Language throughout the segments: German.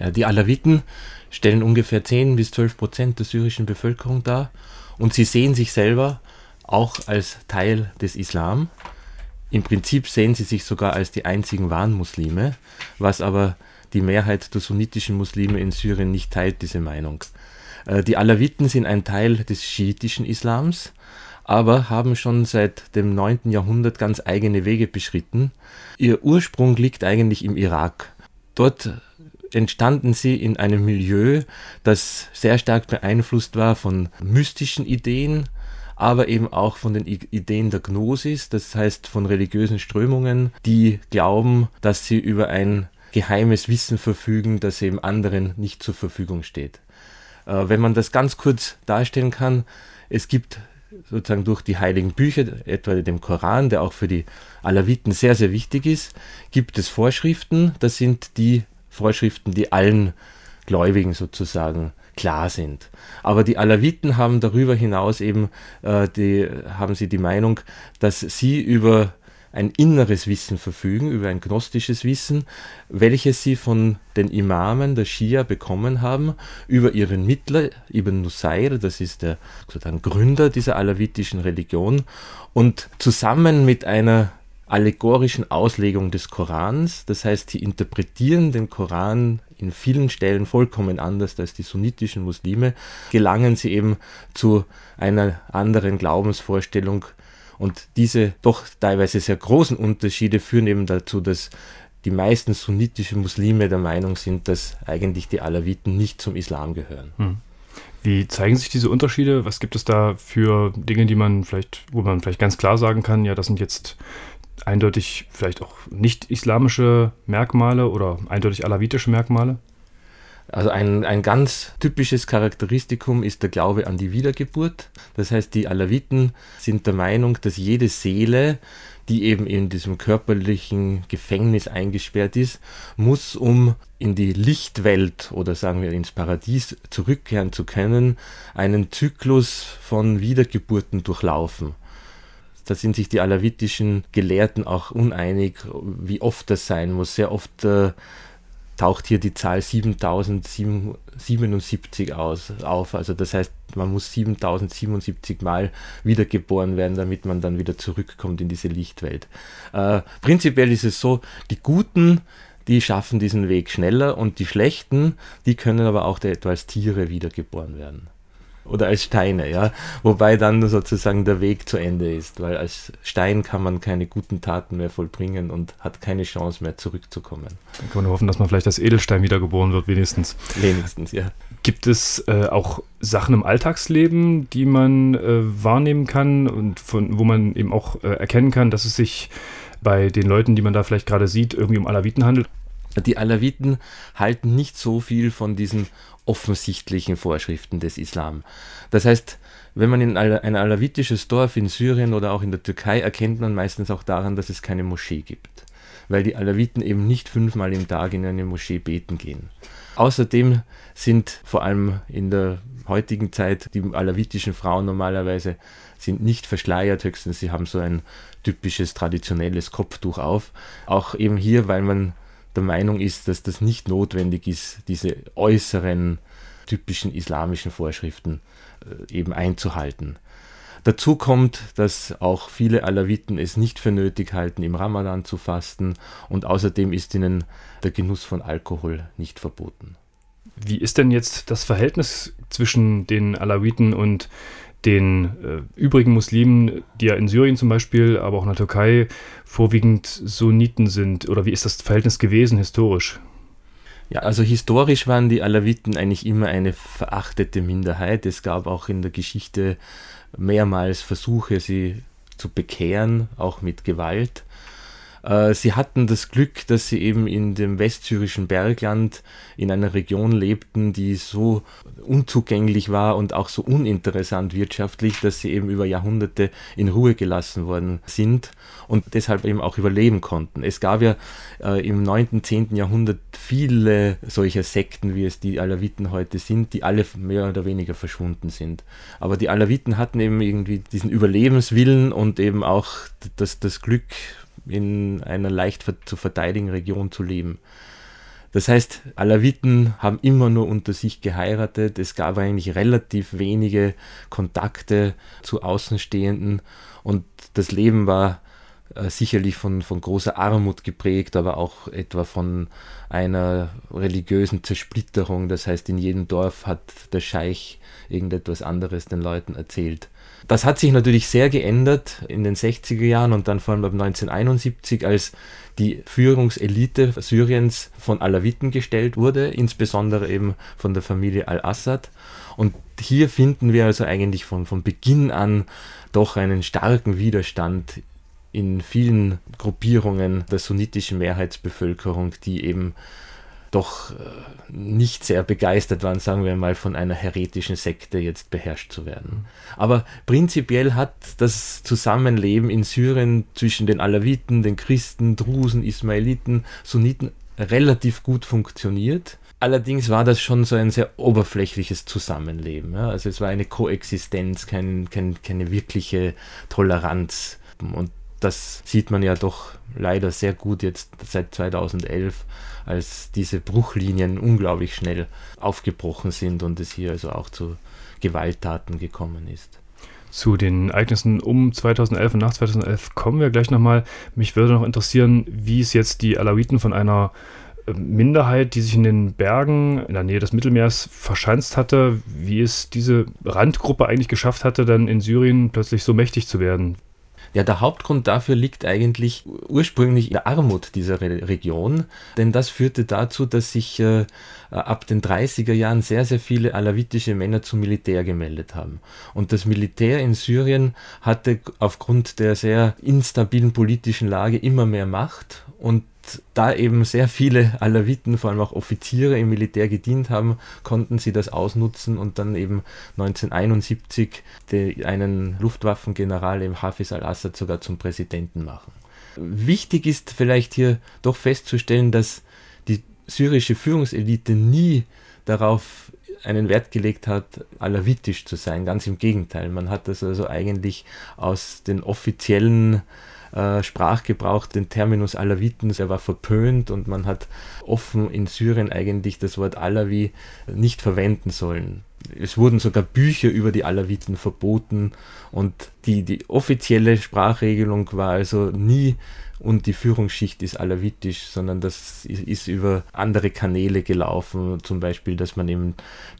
Die Alawiten stellen ungefähr 10 bis 12 Prozent der syrischen Bevölkerung dar und sie sehen sich selber auch als Teil des Islam. Im Prinzip sehen sie sich sogar als die einzigen wahren Muslime, was aber die Mehrheit der sunnitischen Muslime in Syrien nicht teilt, diese Meinung. Äh, die Alawiten sind ein Teil des schiitischen Islams, aber haben schon seit dem 9. Jahrhundert ganz eigene Wege beschritten. Ihr Ursprung liegt eigentlich im Irak. Dort entstanden sie in einem Milieu, das sehr stark beeinflusst war von mystischen Ideen, aber eben auch von den Ideen der Gnosis, das heißt von religiösen Strömungen, die glauben, dass sie über ein geheimes Wissen verfügen, das eben anderen nicht zur Verfügung steht. Äh, wenn man das ganz kurz darstellen kann, es gibt sozusagen durch die heiligen Bücher, etwa dem Koran, der auch für die Alawiten sehr, sehr wichtig ist, gibt es Vorschriften. Das sind die Vorschriften, die allen Gläubigen sozusagen klar sind. Aber die Alawiten haben darüber hinaus eben, äh, die, haben sie die Meinung, dass sie über ein inneres Wissen verfügen, über ein gnostisches Wissen, welches sie von den Imamen der Schia bekommen haben, über ihren Mittler, Ibn Nusayr, das ist der sozusagen Gründer dieser alawitischen Religion, und zusammen mit einer allegorischen Auslegung des Korans. Das heißt, sie interpretieren den Koran in vielen Stellen vollkommen anders als die sunnitischen Muslime, gelangen sie eben zu einer anderen Glaubensvorstellung. Und diese doch teilweise sehr großen Unterschiede führen eben dazu, dass die meisten sunnitischen Muslime der Meinung sind, dass eigentlich die Alawiten nicht zum Islam gehören. Hm. Wie zeigen sich diese Unterschiede? Was gibt es da für Dinge, die man vielleicht, wo man vielleicht ganz klar sagen kann, ja, das sind jetzt eindeutig vielleicht auch nicht islamische Merkmale oder eindeutig alawitische Merkmale? Also ein, ein ganz typisches Charakteristikum ist der Glaube an die Wiedergeburt. Das heißt, die Alawiten sind der Meinung, dass jede Seele, die eben in diesem körperlichen Gefängnis eingesperrt ist, muss, um in die Lichtwelt oder sagen wir ins Paradies zurückkehren zu können, einen Zyklus von Wiedergeburten durchlaufen. Da sind sich die alawitischen Gelehrten auch uneinig, wie oft das sein muss. Sehr oft äh, taucht hier die Zahl 7077 aus, auf. Also das heißt, man muss 7077 Mal wiedergeboren werden, damit man dann wieder zurückkommt in diese Lichtwelt. Äh, prinzipiell ist es so, die Guten, die schaffen diesen Weg schneller und die Schlechten, die können aber auch etwa als Tiere wiedergeboren werden oder als Steine, ja. Wobei dann sozusagen der Weg zu Ende ist, weil als Stein kann man keine guten Taten mehr vollbringen und hat keine Chance mehr zurückzukommen. Dann kann man hoffen, dass man vielleicht als Edelstein wiedergeboren wird, wenigstens. Wenigstens, ja. Gibt es äh, auch Sachen im Alltagsleben, die man äh, wahrnehmen kann und von, wo man eben auch äh, erkennen kann, dass es sich bei den Leuten, die man da vielleicht gerade sieht, irgendwie um Alawiten handelt? Die Alawiten halten nicht so viel von diesen offensichtlichen Vorschriften des Islam. Das heißt, wenn man in ein alawitisches Dorf in Syrien oder auch in der Türkei erkennt man meistens auch daran, dass es keine Moschee gibt, weil die Alawiten eben nicht fünfmal im Tag in eine Moschee beten gehen. Außerdem sind vor allem in der heutigen Zeit die alawitischen Frauen normalerweise sind nicht verschleiert, höchstens sie haben so ein typisches traditionelles Kopftuch auf. Auch eben hier, weil man der Meinung ist, dass das nicht notwendig ist, diese äußeren typischen islamischen Vorschriften äh, eben einzuhalten. Dazu kommt, dass auch viele Alawiten es nicht für nötig halten, im Ramadan zu fasten und außerdem ist ihnen der Genuss von Alkohol nicht verboten. Wie ist denn jetzt das Verhältnis zwischen den Alawiten und den äh, übrigen Muslimen, die ja in Syrien zum Beispiel, aber auch in der Türkei vorwiegend Sunniten sind? Oder wie ist das Verhältnis gewesen historisch? Ja, also historisch waren die Alawiten eigentlich immer eine verachtete Minderheit. Es gab auch in der Geschichte mehrmals Versuche, sie zu bekehren, auch mit Gewalt. Äh, sie hatten das Glück, dass sie eben in dem westsyrischen Bergland in einer Region lebten, die so unzugänglich war und auch so uninteressant wirtschaftlich, dass sie eben über Jahrhunderte in Ruhe gelassen worden sind und deshalb eben auch überleben konnten. Es gab ja äh, im 9., 10. Jahrhundert viele solcher Sekten, wie es die Alawiten heute sind, die alle mehr oder weniger verschwunden sind. Aber die Alawiten hatten eben irgendwie diesen Überlebenswillen und eben auch das, das Glück, in einer leicht zu verteidigen Region zu leben. Das heißt, Alawiten haben immer nur unter sich geheiratet. Es gab eigentlich relativ wenige Kontakte zu Außenstehenden und das Leben war äh, sicherlich von, von großer Armut geprägt, aber auch etwa von einer religiösen Zersplitterung. Das heißt, in jedem Dorf hat der Scheich irgendetwas anderes den Leuten erzählt. Das hat sich natürlich sehr geändert in den 60er Jahren und dann vor allem ab 1971, als die Führungselite Syriens von Alawiten gestellt wurde, insbesondere eben von der Familie al-Assad. Und hier finden wir also eigentlich von, von Beginn an doch einen starken Widerstand in vielen Gruppierungen der sunnitischen Mehrheitsbevölkerung, die eben doch äh, nicht sehr begeistert waren, sagen wir mal, von einer heretischen Sekte jetzt beherrscht zu werden. Aber prinzipiell hat das Zusammenleben in Syrien zwischen den Alawiten, den Christen, Drusen, Ismailiten, Sunniten relativ gut funktioniert. Allerdings war das schon so ein sehr oberflächliches Zusammenleben. Ja? Also es war eine Koexistenz, kein, kein, keine wirkliche Toleranz. Und das sieht man ja doch leider sehr gut jetzt seit 2011, als diese Bruchlinien unglaublich schnell aufgebrochen sind und es hier also auch zu Gewalttaten gekommen ist. Zu den Ereignissen um 2011 und nach 2011 kommen wir gleich nochmal. Mich würde noch interessieren, wie es jetzt die Alawiten von einer äh, Minderheit, die sich in den Bergen in der Nähe des Mittelmeers verschanzt hatte, wie es diese Randgruppe eigentlich geschafft hatte, dann in Syrien plötzlich so mächtig zu werden. Ja, der Hauptgrund dafür liegt eigentlich ursprünglich in der Armut dieser Re Region, denn das führte dazu, dass sich äh, ab den 30er Jahren sehr, sehr viele alawitische Männer zum Militär gemeldet haben. Und das Militär in Syrien hatte aufgrund der sehr instabilen politischen Lage immer mehr Macht und da eben sehr viele Alawiten, vor allem auch Offiziere im Militär gedient haben, konnten sie das ausnutzen und dann eben 1971 die, einen Luftwaffengeneral im Hafiz al-Assad sogar zum Präsidenten machen. Wichtig ist vielleicht hier doch festzustellen, dass die syrische Führungselite nie darauf einen Wert gelegt hat, alawitisch zu sein. Ganz im Gegenteil. Man hat das also eigentlich aus den offiziellen äh, Sprachgebrauch, den Terminus Alawiten, der war verpönt und man hat offen in Syrien eigentlich das Wort Alawi nicht verwenden sollen. Es wurden sogar Bücher über die Alawiten verboten und die, die offizielle Sprachregelung war also nie und die Führungsschicht ist alawitisch, sondern das ist über andere Kanäle gelaufen. Zum Beispiel, dass man eben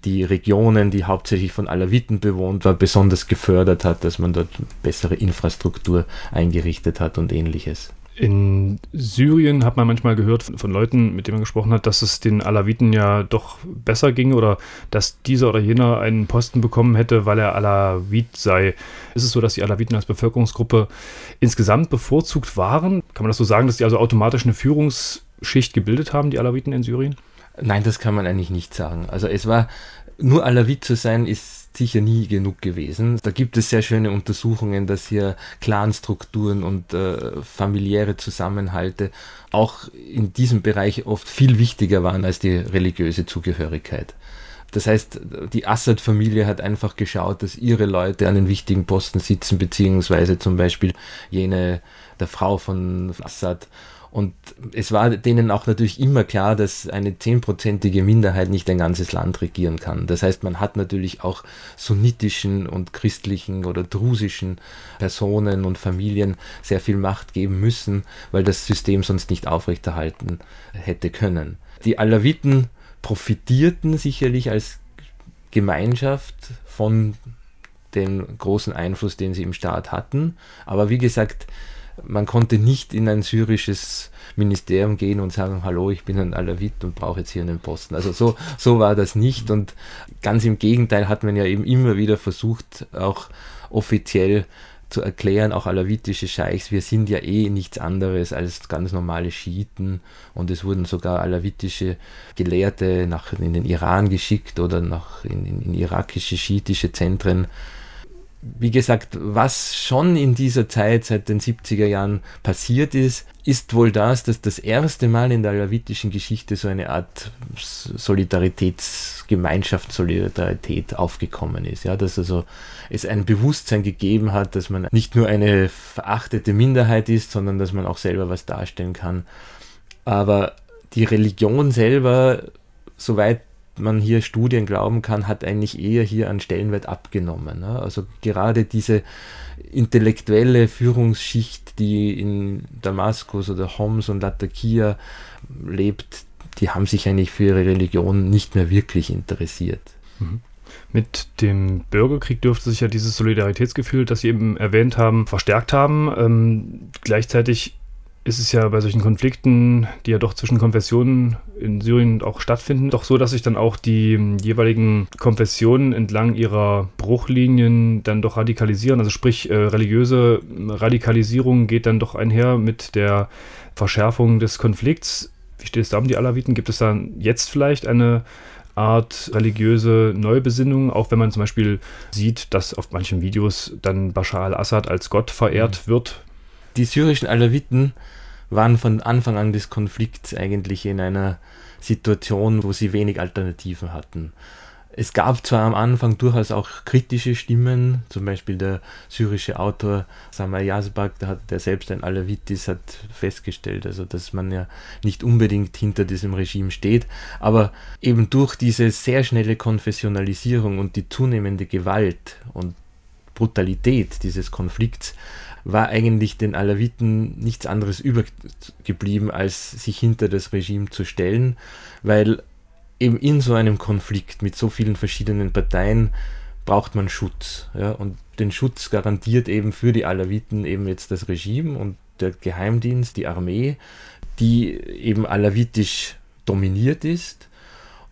die Regionen, die hauptsächlich von Alawiten bewohnt war, besonders gefördert hat, dass man dort bessere Infrastruktur eingerichtet hat und ähnliches. In Syrien hat man manchmal gehört von, von, Leuten, mit denen man gesprochen hat, dass es den Alawiten ja doch besser ging oder dass dieser oder jener einen Posten bekommen hätte, weil er Alawit sei. Ist es so, dass die Alawiten als Bevölkerungsgruppe insgesamt bevorzugt waren? Kann man das so sagen, dass die also automatisch eine Führungsschicht gebildet haben, die Alawiten in Syrien? Nein, das kann man eigentlich nicht sagen. Also es war, nur Alawit zu sein, ist sicher nie genug gewesen. Da gibt es sehr schöne Untersuchungen, dass hier Clanstrukturen und äh, familiäre Zusammenhalte auch in diesem Bereich oft viel wichtiger waren als die religiöse Zugehörigkeit. Das heißt, die Assad-Familie hat einfach geschaut, dass ihre Leute an den wichtigen Posten sitzen, beziehungsweise zum Beispiel jene der Frau von Assad und es war denen auch natürlich immer klar, dass eine zehnprozentige Minderheit nicht ein ganzes Land regieren kann. Das heißt, man hat natürlich auch sunnitischen und christlichen oder drusischen Personen und Familien sehr viel Macht geben müssen, weil das System sonst nicht aufrechterhalten hätte können. Die Alawiten profitierten sicherlich als Gemeinschaft von dem großen Einfluss, den sie im Staat hatten. Aber wie gesagt, man konnte nicht in ein syrisches Ministerium gehen und sagen, hallo, ich bin ein Alawit und brauche jetzt hier einen Posten. Also so, so war das nicht und ganz im Gegenteil hat man ja eben immer wieder versucht, auch offiziell zu erklären, auch alawitische Scheichs, wir sind ja eh nichts anderes als ganz normale Schiiten und es wurden sogar alawitische Gelehrte nach, in den Iran geschickt oder nach, in, in, in irakische schiitische Zentren wie gesagt, was schon in dieser Zeit seit den 70er Jahren passiert ist, ist wohl das, dass das erste Mal in der alawitischen Geschichte so eine Art Solidaritätsgemeinschaft, Solidarität aufgekommen ist. Ja, dass also es ein Bewusstsein gegeben hat, dass man nicht nur eine verachtete Minderheit ist, sondern dass man auch selber was darstellen kann. Aber die Religion selber, soweit man hier Studien glauben kann, hat eigentlich eher hier an Stellenwert abgenommen. Ne? Also gerade diese intellektuelle Führungsschicht, die in Damaskus oder Homs und Latakia lebt, die haben sich eigentlich für ihre Religion nicht mehr wirklich interessiert. Mhm. Mit dem Bürgerkrieg dürfte sich ja dieses Solidaritätsgefühl, das Sie eben erwähnt haben, verstärkt haben. Ähm, gleichzeitig ist es ja bei solchen Konflikten, die ja doch zwischen Konfessionen in Syrien auch stattfinden, doch so, dass sich dann auch die jeweiligen Konfessionen entlang ihrer Bruchlinien dann doch radikalisieren. Also sprich, äh, religiöse Radikalisierung geht dann doch einher mit der Verschärfung des Konflikts. Wie steht es da um die Alawiten? Gibt es da jetzt vielleicht eine Art religiöse Neubesinnung, auch wenn man zum Beispiel sieht, dass auf manchen Videos dann Bashar al-Assad als Gott verehrt mhm. wird? Die syrischen Alawiten waren von Anfang an des Konflikts eigentlich in einer Situation, wo sie wenig Alternativen hatten. Es gab zwar am Anfang durchaus auch kritische Stimmen, zum Beispiel der syrische Autor Samar Yazbak, der, hat, der selbst ein Alawit ist, hat festgestellt, also dass man ja nicht unbedingt hinter diesem Regime steht, aber eben durch diese sehr schnelle Konfessionalisierung und die zunehmende Gewalt und Brutalität dieses Konflikts war eigentlich den Alawiten nichts anderes übergeblieben, als sich hinter das Regime zu stellen, weil eben in so einem Konflikt mit so vielen verschiedenen Parteien braucht man Schutz. Ja? Und den Schutz garantiert eben für die Alawiten eben jetzt das Regime und der Geheimdienst, die Armee, die eben alawitisch dominiert ist.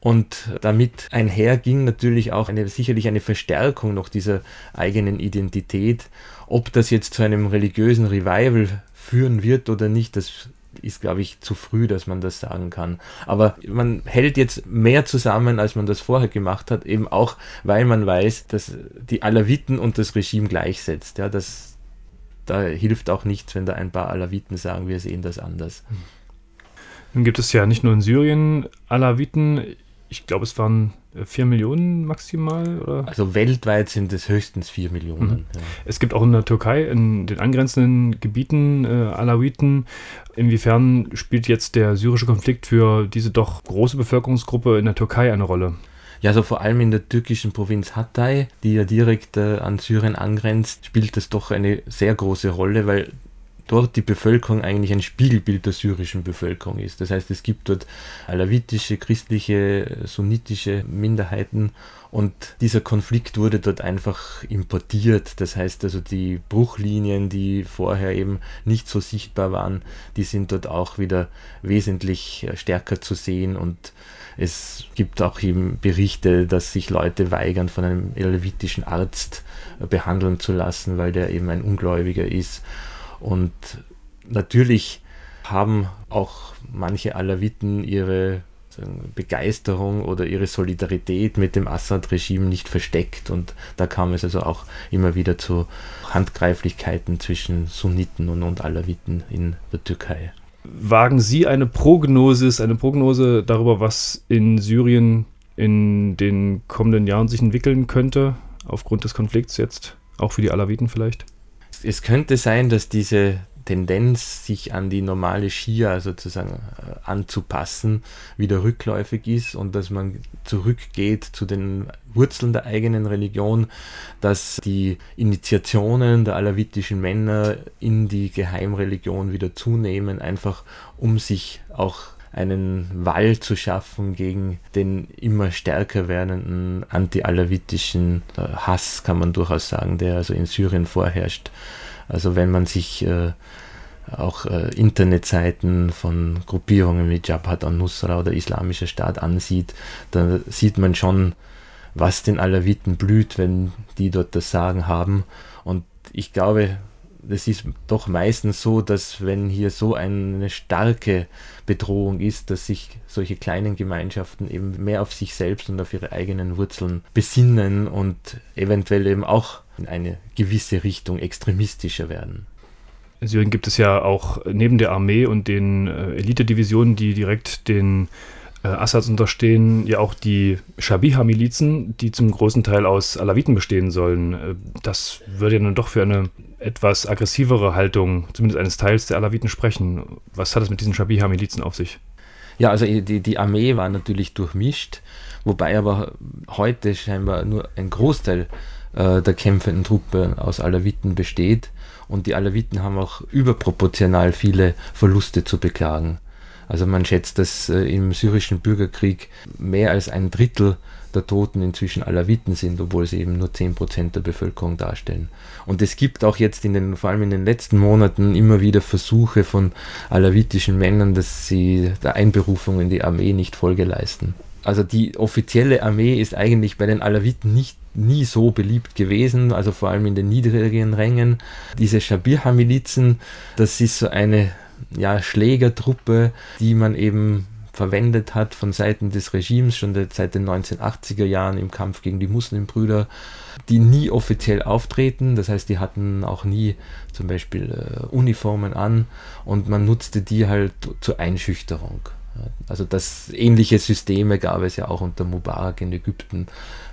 Und damit einherging natürlich auch eine, sicherlich eine Verstärkung noch dieser eigenen Identität, ob das jetzt zu einem religiösen Revival führen wird oder nicht, das ist, glaube ich, zu früh, dass man das sagen kann. Aber man hält jetzt mehr zusammen, als man das vorher gemacht hat, eben auch, weil man weiß, dass die Alawiten und das Regime gleichsetzt. Ja, das, da hilft auch nichts, wenn da ein paar Alawiten sagen, wir sehen das anders. Nun gibt es ja nicht nur in Syrien Alawiten, ich glaube, es waren 4 Millionen maximal? Oder? Also weltweit sind es höchstens 4 Millionen. Mhm. Ja. Es gibt auch in der Türkei, in den angrenzenden Gebieten äh, Alawiten. Inwiefern spielt jetzt der syrische Konflikt für diese doch große Bevölkerungsgruppe in der Türkei eine Rolle? Ja, also vor allem in der türkischen Provinz Hatay, die ja direkt äh, an Syrien angrenzt, spielt das doch eine sehr große Rolle, weil dort die Bevölkerung eigentlich ein Spiegelbild der syrischen Bevölkerung ist. Das heißt, es gibt dort alawitische, christliche, sunnitische Minderheiten und dieser Konflikt wurde dort einfach importiert. Das heißt also, die Bruchlinien, die vorher eben nicht so sichtbar waren, die sind dort auch wieder wesentlich äh, stärker zu sehen und es gibt auch eben Berichte, dass sich Leute weigern, von einem alawitischen Arzt äh, behandeln zu lassen, weil der eben ein Ungläubiger ist. Und natürlich haben auch manche Alawiten ihre Begeisterung oder ihre Solidarität mit dem Assad-Regime nicht versteckt und da kam es also auch immer wieder zu Handgreiflichkeiten zwischen Sunniten und, und Alawiten in der Türkei. Wagen Sie eine Prognose, eine Prognose darüber, was in Syrien in den kommenden Jahren sich entwickeln könnte, aufgrund des Konflikts jetzt, auch für die Alawiten vielleicht? Es könnte sein, dass diese Tendenz, sich an die normale Schia sozusagen äh, anzupassen, wieder rückläufig ist und dass man zurückgeht zu den Wurzeln der eigenen Religion, dass die Initiationen der alawitischen Männer in die Geheimreligion wieder zunehmen, einfach um sich auch einen Wall zu schaffen gegen den immer stärker werdenden anti-alawitischen äh, Hass, kann man durchaus sagen, der also in Syrien vorherrscht. Also wenn man sich äh, auch äh, Internetseiten von Gruppierungen wie Jabhat al-Nusra oder Islamischer Staat ansieht, da sieht man schon, was den Alawiten blüht, wenn die dort das Sagen haben. Und ich glaube, es ist doch meistens so, dass wenn hier so eine starke Bedrohung ist, dass sich solche kleinen Gemeinschaften eben mehr auf sich selbst und auf ihre eigenen Wurzeln besinnen und eventuell eben auch in eine gewisse Richtung extremistischer werden. In Syrien gibt es ja auch neben der Armee und den äh, Elitedivisionen, die direkt den äh, Assads unterstehen, ja auch die Shabiha-Milizen, die zum großen Teil aus Alawiten bestehen sollen. Äh, das würde ja dann doch für eine etwas aggressivere Haltung, zumindest eines Teils der Alawiten, sprechen. Was hat es mit diesen Shabiha-Milizen auf sich? Ja, also die, die Armee war natürlich durchmischt, wobei aber heute scheinbar nur ein Großteil äh, der kämpfenden Truppe aus Alawiten besteht. Und die Alawiten haben auch überproportional viele Verluste zu beklagen. Also man schätzt, dass äh, im syrischen Bürgerkrieg mehr als ein Drittel der Toten inzwischen Alawiten sind, obwohl sie eben nur 10% der Bevölkerung darstellen. Und es gibt auch jetzt in den, vor allem in den letzten Monaten immer wieder Versuche von alawitischen Männern, dass sie der Einberufung in die Armee nicht Folge leisten. Also die offizielle Armee ist eigentlich bei den Alawiten nicht nie so beliebt gewesen, also vor allem in den niedrigeren Rängen. Diese Shabirha-Milizen, das ist so eine ja, Schlägertruppe, die man eben verwendet hat von Seiten des Regimes schon seit den 1980er Jahren im Kampf gegen die Muslimbrüder, die nie offiziell auftreten. Das heißt, die hatten auch nie zum Beispiel äh, Uniformen an und man nutzte die halt zur Einschüchterung. Also das ähnliche Systeme gab es ja auch unter Mubarak in Ägypten,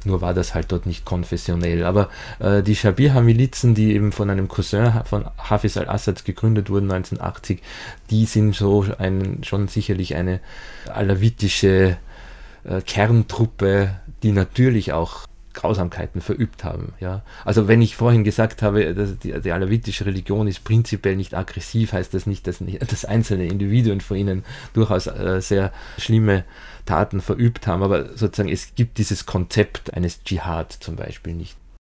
nur war das halt dort nicht konfessionell. Aber äh, die Shabiha-Milizen, die eben von einem Cousin von Hafiz al-Assad gegründet wurden 1980, die sind so ein, schon sicherlich eine alawitische äh, Kerntruppe, die natürlich auch Grausamkeiten verübt haben. Ja? Also wenn ich vorhin gesagt habe, dass die, die alawitische Religion ist prinzipiell nicht aggressiv, heißt das nicht, dass, nicht, dass einzelne Individuen von ihnen durchaus äh, sehr schlimme Taten verübt haben, aber sozusagen es gibt dieses Konzept eines Dschihad zum Beispiel nicht.